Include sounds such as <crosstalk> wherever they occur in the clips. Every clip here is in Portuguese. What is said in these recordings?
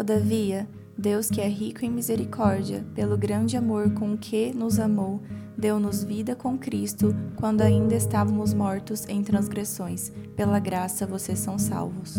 Todavia, Deus, que é rico em misericórdia, pelo grande amor com que nos amou, deu-nos vida com Cristo quando ainda estávamos mortos em transgressões. Pela graça vocês são salvos.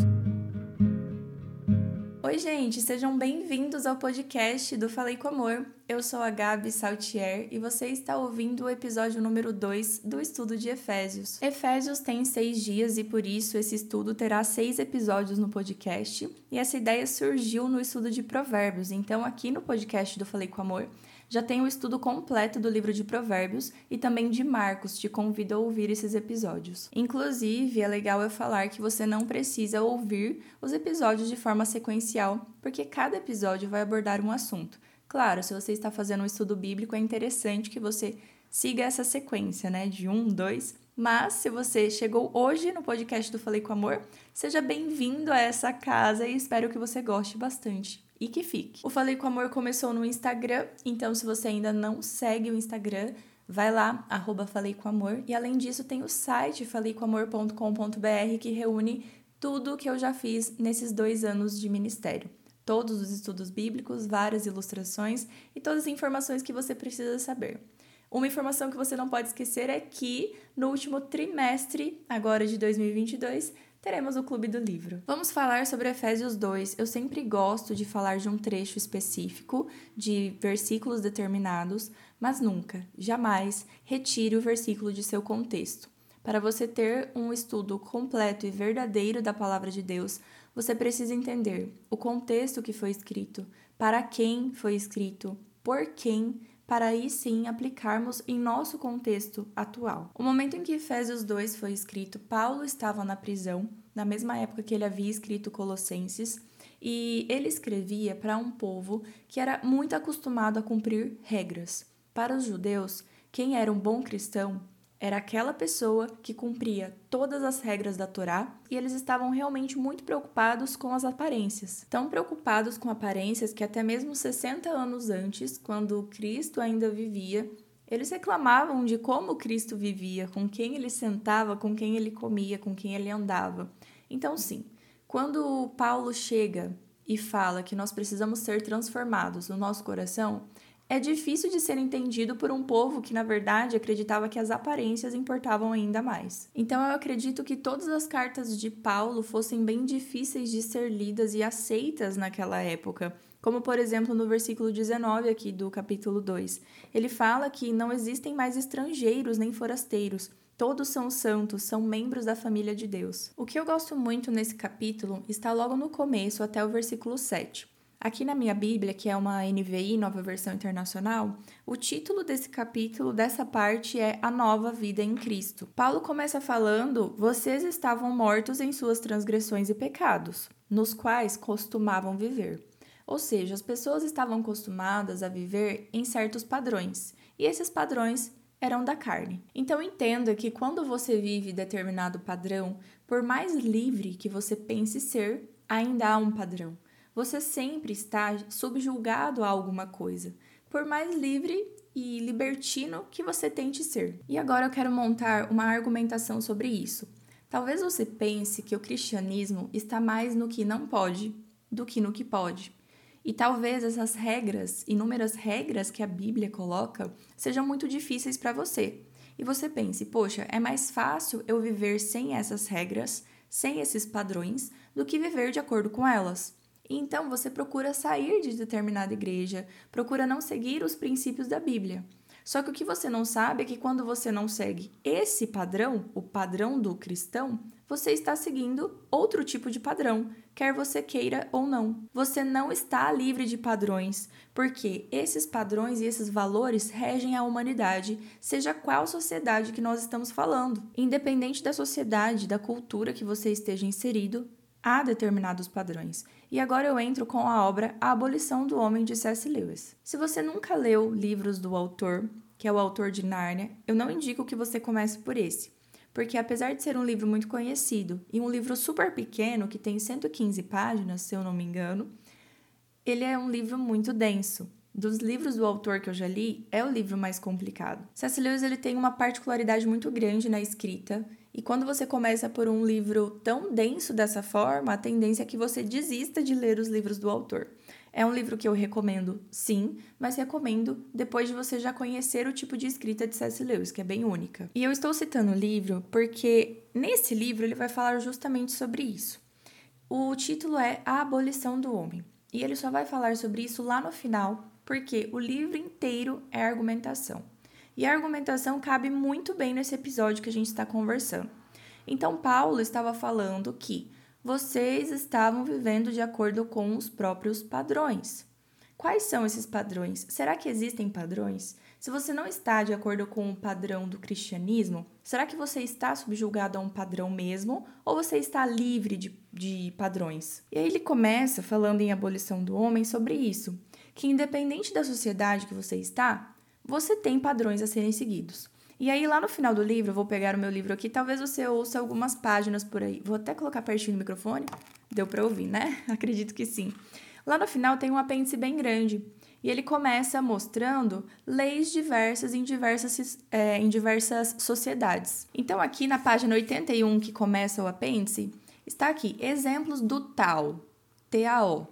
Oi, gente, sejam bem-vindos ao podcast do Falei com Amor. Eu sou a Gabi Saltier e você está ouvindo o episódio número 2 do estudo de Efésios. Efésios tem seis dias e por isso esse estudo terá seis episódios no podcast. E essa ideia surgiu no estudo de Provérbios. Então, aqui no podcast do Falei com Amor, já tem o estudo completo do livro de Provérbios e também de Marcos, te convido a ouvir esses episódios. Inclusive, é legal eu falar que você não precisa ouvir os episódios de forma sequencial, porque cada episódio vai abordar um assunto. Claro, se você está fazendo um estudo bíblico, é interessante que você siga essa sequência, né? De um, dois. Mas se você chegou hoje no podcast do Falei com Amor, seja bem-vindo a essa casa e espero que você goste bastante e que fique. O Falei com Amor começou no Instagram, então se você ainda não segue o Instagram, vai lá, arroba Falei com Amor. E além disso, tem o site faleicomamor.com.br que reúne tudo que eu já fiz nesses dois anos de ministério. Todos os estudos bíblicos, várias ilustrações e todas as informações que você precisa saber. Uma informação que você não pode esquecer é que no último trimestre, agora de 2022, teremos o Clube do Livro. Vamos falar sobre Efésios 2. Eu sempre gosto de falar de um trecho específico, de versículos determinados, mas nunca, jamais, retire o versículo de seu contexto. Para você ter um estudo completo e verdadeiro da palavra de Deus, você precisa entender o contexto que foi escrito, para quem foi escrito, por quem para aí sim aplicarmos em nosso contexto atual. O momento em que Efésios 2 foi escrito, Paulo estava na prisão, na mesma época que ele havia escrito Colossenses, e ele escrevia para um povo que era muito acostumado a cumprir regras. Para os judeus, quem era um bom cristão era aquela pessoa que cumpria todas as regras da Torá e eles estavam realmente muito preocupados com as aparências. Tão preocupados com aparências que até mesmo 60 anos antes, quando Cristo ainda vivia, eles reclamavam de como Cristo vivia, com quem ele sentava, com quem ele comia, com quem ele andava. Então, sim, quando Paulo chega e fala que nós precisamos ser transformados no nosso coração, é difícil de ser entendido por um povo que, na verdade, acreditava que as aparências importavam ainda mais. Então, eu acredito que todas as cartas de Paulo fossem bem difíceis de ser lidas e aceitas naquela época. Como, por exemplo, no versículo 19 aqui do capítulo 2. Ele fala que não existem mais estrangeiros nem forasteiros, Todos são santos, são membros da família de Deus. O que eu gosto muito nesse capítulo está logo no começo até o versículo 7. Aqui na minha Bíblia, que é uma NVI, nova versão internacional, o título desse capítulo, dessa parte, é A Nova Vida em Cristo. Paulo começa falando: Vocês estavam mortos em suas transgressões e pecados, nos quais costumavam viver. Ou seja, as pessoas estavam acostumadas a viver em certos padrões, e esses padrões eram da carne. Então entenda que quando você vive determinado padrão, por mais livre que você pense ser, ainda há um padrão você sempre está subjulgado a alguma coisa, por mais livre e libertino que você tente ser. E agora eu quero montar uma argumentação sobre isso. Talvez você pense que o cristianismo está mais no que não pode do que no que pode. E talvez essas regras, inúmeras regras que a Bíblia coloca, sejam muito difíceis para você. E você pense, poxa, é mais fácil eu viver sem essas regras, sem esses padrões, do que viver de acordo com elas. Então você procura sair de determinada igreja, procura não seguir os princípios da Bíblia. Só que o que você não sabe é que quando você não segue esse padrão, o padrão do cristão, você está seguindo outro tipo de padrão, quer você queira ou não. Você não está livre de padrões, porque esses padrões e esses valores regem a humanidade, seja qual sociedade que nós estamos falando. Independente da sociedade, da cultura que você esteja inserido, há determinados padrões. E agora eu entro com a obra A Abolição do Homem de C.S. Lewis. Se você nunca leu livros do autor, que é o autor de Nárnia, eu não indico que você comece por esse. Porque apesar de ser um livro muito conhecido e um livro super pequeno, que tem 115 páginas, se eu não me engano, ele é um livro muito denso. Dos livros do autor que eu já li, é o livro mais complicado. C.S. Lewis ele tem uma particularidade muito grande na escrita E quando você começa por um livro tão denso dessa forma, a tendência é que você desista de ler os livros do autor. É um livro que eu recomendo, sim, mas recomendo depois de você já conhecer o tipo de escrita de C.S. Lewis, que é bem única. E eu estou citando o livro porque nesse livro ele vai falar justamente sobre isso. O título é A Abolição do Homem. E ele só vai falar sobre isso lá no final, porque o livro inteiro é argumentação. E a argumentação cabe muito bem nesse episódio que a gente está conversando. Então, Paulo estava falando que vocês estavam vivendo de acordo com os próprios padrões. Quais são esses padrões? Será que existem padrões? Se você não está de acordo com o padrão do cristianismo, será que você está subjugado a um padrão mesmo ou você está livre de, de padrões? E aí ele começa falando em abolição do homem sobre isso, que independente da sociedade que você está, você tem padrões a serem seguidos. E aí, lá no final do livro, vou pegar o meu livro aqui, talvez você ouça algumas páginas por aí. Vou até colocar pertinho do microfone. Deu para ouvir, né? <laughs> Acredito que sim. Lá no final tem um apêndice bem grande. E ele começa mostrando leis diversas em diversas, é, em diversas sociedades. Então, aqui na página 81, que começa o apêndice, está aqui exemplos do tal, TAO.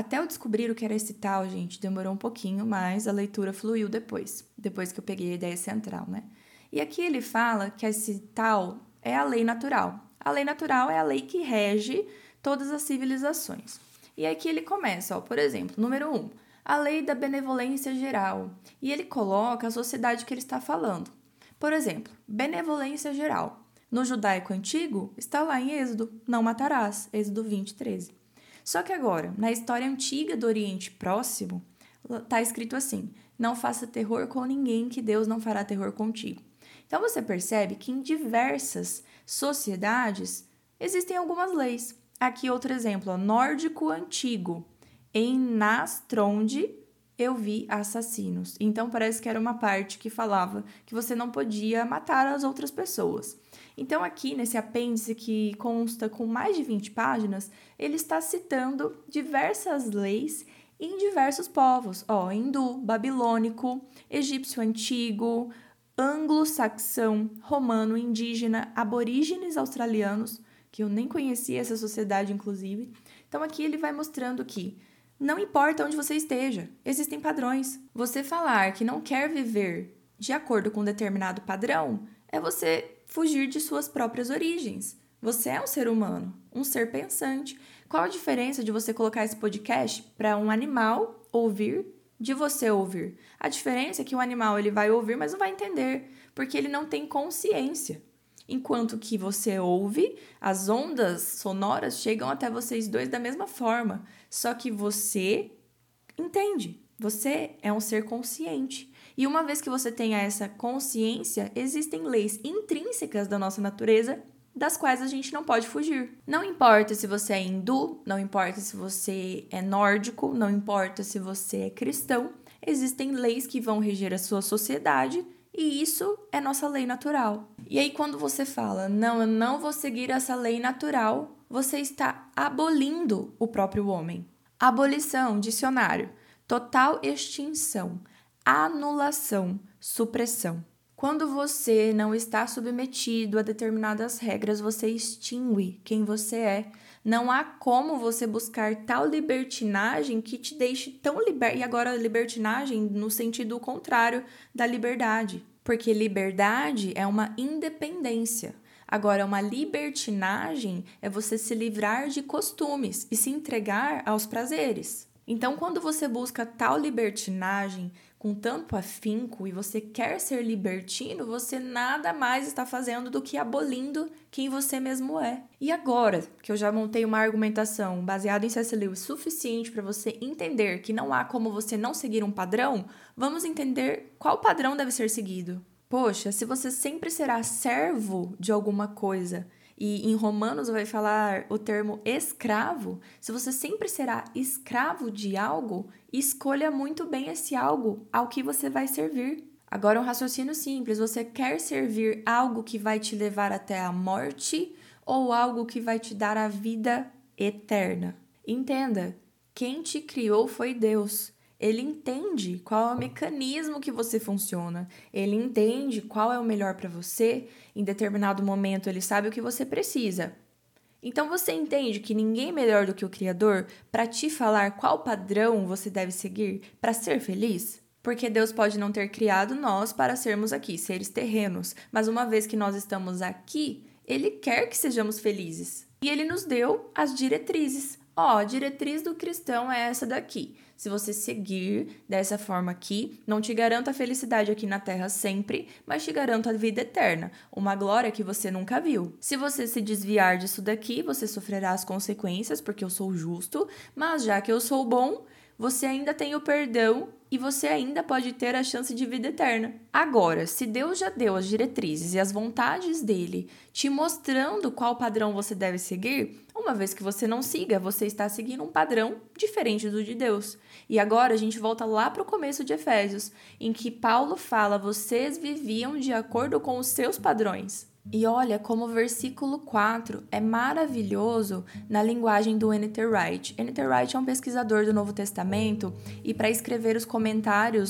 Até eu descobrir o que era esse tal, gente, demorou um pouquinho, mas a leitura fluiu depois, depois que eu peguei a ideia central, né? E aqui ele fala que esse tal é a lei natural. A lei natural é a lei que rege todas as civilizações. E aqui ele começa, ó, por exemplo, número 1, um, a lei da benevolência geral. E ele coloca a sociedade que ele está falando. Por exemplo, benevolência geral. No judaico antigo, está lá em Êxodo, não matarás, Êxodo 20, 13. Só que agora, na história antiga do Oriente Próximo, está escrito assim: não faça terror com ninguém, que Deus não fará terror contigo. Então você percebe que em diversas sociedades existem algumas leis. Aqui outro exemplo, ó, nórdico antigo. Em Nastronde eu vi assassinos. Então parece que era uma parte que falava que você não podia matar as outras pessoas. Então aqui nesse apêndice que consta com mais de 20 páginas, ele está citando diversas leis em diversos povos, ó, hindu, babilônico, egípcio antigo, anglo-saxão, romano, indígena, aborígenes australianos, que eu nem conhecia essa sociedade, inclusive. Então aqui ele vai mostrando que não importa onde você esteja, existem padrões. Você falar que não quer viver de acordo com um determinado padrão é você fugir de suas próprias origens. Você é um ser humano, um ser pensante. Qual a diferença de você colocar esse podcast para um animal ouvir de você ouvir. A diferença é que o animal ele vai ouvir, mas não vai entender, porque ele não tem consciência. Enquanto que você ouve, as ondas sonoras chegam até vocês dois da mesma forma, só que você entende. Você é um ser consciente. E uma vez que você tenha essa consciência, existem leis intrínsecas da nossa natureza das quais a gente não pode fugir. Não importa se você é hindu, não importa se você é nórdico, não importa se você é cristão, existem leis que vão reger a sua sociedade e isso é nossa lei natural. E aí, quando você fala, não, eu não vou seguir essa lei natural, você está abolindo o próprio homem. Abolição, dicionário, total extinção, anulação, supressão. Quando você não está submetido a determinadas regras, você extingue quem você é. Não há como você buscar tal libertinagem que te deixe tão liber... E agora, libertinagem no sentido contrário da liberdade. Porque liberdade é uma independência. Agora, uma libertinagem é você se livrar de costumes e se entregar aos prazeres. Então, quando você busca tal libertinagem, com tanto afinco e você quer ser libertino, você nada mais está fazendo do que abolindo quem você mesmo é. E agora que eu já montei uma argumentação baseada em C.S. Lewis suficiente para você entender que não há como você não seguir um padrão, vamos entender qual padrão deve ser seguido. Poxa, se você sempre será servo de alguma coisa e em Romanos vai falar o termo escravo, se você sempre será escravo de algo, escolha muito bem esse algo ao que você vai servir. Agora, um raciocínio simples: você quer servir algo que vai te levar até a morte ou algo que vai te dar a vida eterna? Entenda: quem te criou foi Deus. Ele entende qual é o mecanismo que você funciona. Ele entende qual é o melhor para você. Em determinado momento, ele sabe o que você precisa. Então você entende que ninguém é melhor do que o Criador para te falar qual padrão você deve seguir para ser feliz? Porque Deus pode não ter criado nós para sermos aqui, seres terrenos, mas uma vez que nós estamos aqui, Ele quer que sejamos felizes. E Ele nos deu as diretrizes. Ó, a diretriz do cristão é essa daqui. Se você seguir dessa forma aqui, não te garanto a felicidade aqui na terra sempre, mas te garanto a vida eterna, uma glória que você nunca viu. Se você se desviar disso daqui, você sofrerá as consequências, porque eu sou justo, mas já que eu sou bom, você ainda tem o perdão e você ainda pode ter a chance de vida eterna. Agora, se Deus já deu as diretrizes e as vontades dele, te mostrando qual padrão você deve seguir, uma vez que você não siga, você está seguindo um padrão diferente do de Deus. E agora a gente volta lá para o começo de Efésios, em que Paulo fala: vocês viviam de acordo com os seus padrões. E olha como o versículo 4 é maravilhoso na linguagem do N.T. Wright. N.T. Wright é um pesquisador do Novo Testamento e para escrever os comentários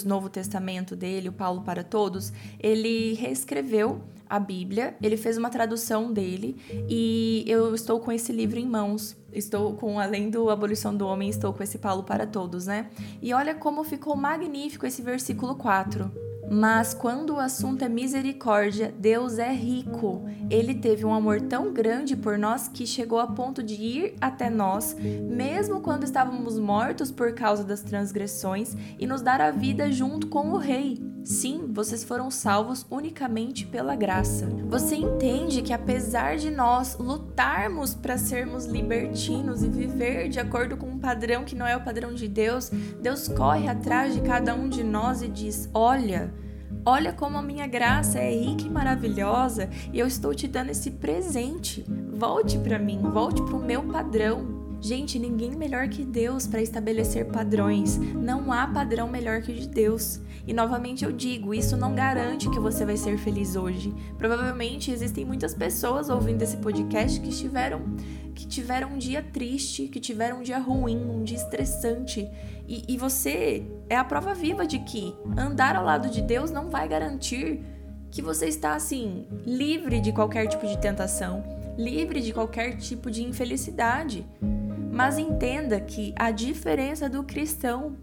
Novo Testamento dele, o Paulo para Todos, ele reescreveu a Bíblia, ele fez uma tradução dele e eu estou com esse livro em mãos. Estou com, além do Abolição do Homem, estou com esse Paulo para Todos, né? E olha como ficou magnífico esse versículo 4. Mas quando o assunto é misericórdia, Deus é rico. Ele teve um amor tão grande por nós que chegou a ponto de ir até nós, mesmo quando estávamos mortos por causa das transgressões, e nos dar a vida junto com o Rei. Sim, vocês foram salvos unicamente pela graça. Você entende que apesar de nós lutarmos para sermos libertinos e viver de acordo com um padrão que não é o padrão de Deus, Deus corre atrás de cada um de nós e diz: Olha, Olha como a minha graça é rica e maravilhosa e eu estou te dando esse presente. Volte para mim, volte para o meu padrão. Gente, ninguém melhor que Deus para estabelecer padrões. Não há padrão melhor que o de Deus. E novamente eu digo, isso não garante que você vai ser feliz hoje. Provavelmente existem muitas pessoas ouvindo esse podcast que estiveram que tiveram um dia triste, que tiveram um dia ruim, um dia estressante. E, e você é a prova viva de que andar ao lado de Deus não vai garantir que você está assim livre de qualquer tipo de tentação, livre de qualquer tipo de infelicidade. Mas entenda que a diferença do cristão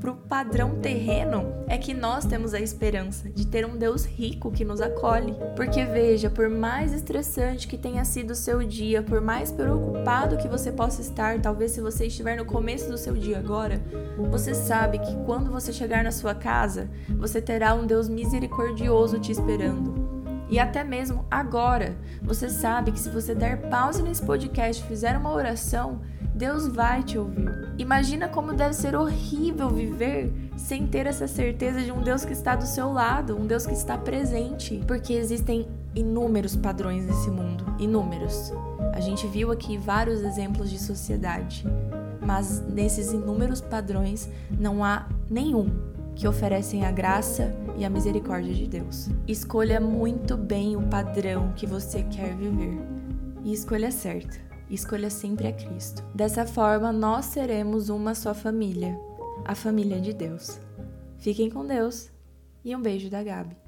para o padrão terreno é que nós temos a esperança de ter um Deus rico que nos acolhe. Porque veja, por mais estressante que tenha sido o seu dia, por mais preocupado que você possa estar, talvez se você estiver no começo do seu dia agora, você sabe que quando você chegar na sua casa, você terá um Deus misericordioso te esperando. E até mesmo agora, você sabe que se você der pause nesse podcast e fizer uma oração, Deus vai te ouvir. Imagina como deve ser horrível viver sem ter essa certeza de um Deus que está do seu lado, um Deus que está presente, porque existem inúmeros padrões nesse mundo, inúmeros. A gente viu aqui vários exemplos de sociedade, mas nesses inúmeros padrões não há nenhum que oferecem a graça e a misericórdia de Deus. Escolha muito bem o padrão que você quer viver e escolha certa escolha sempre a Cristo. Dessa forma, nós seremos uma só família, a família de Deus. Fiquem com Deus e um beijo da Gabi.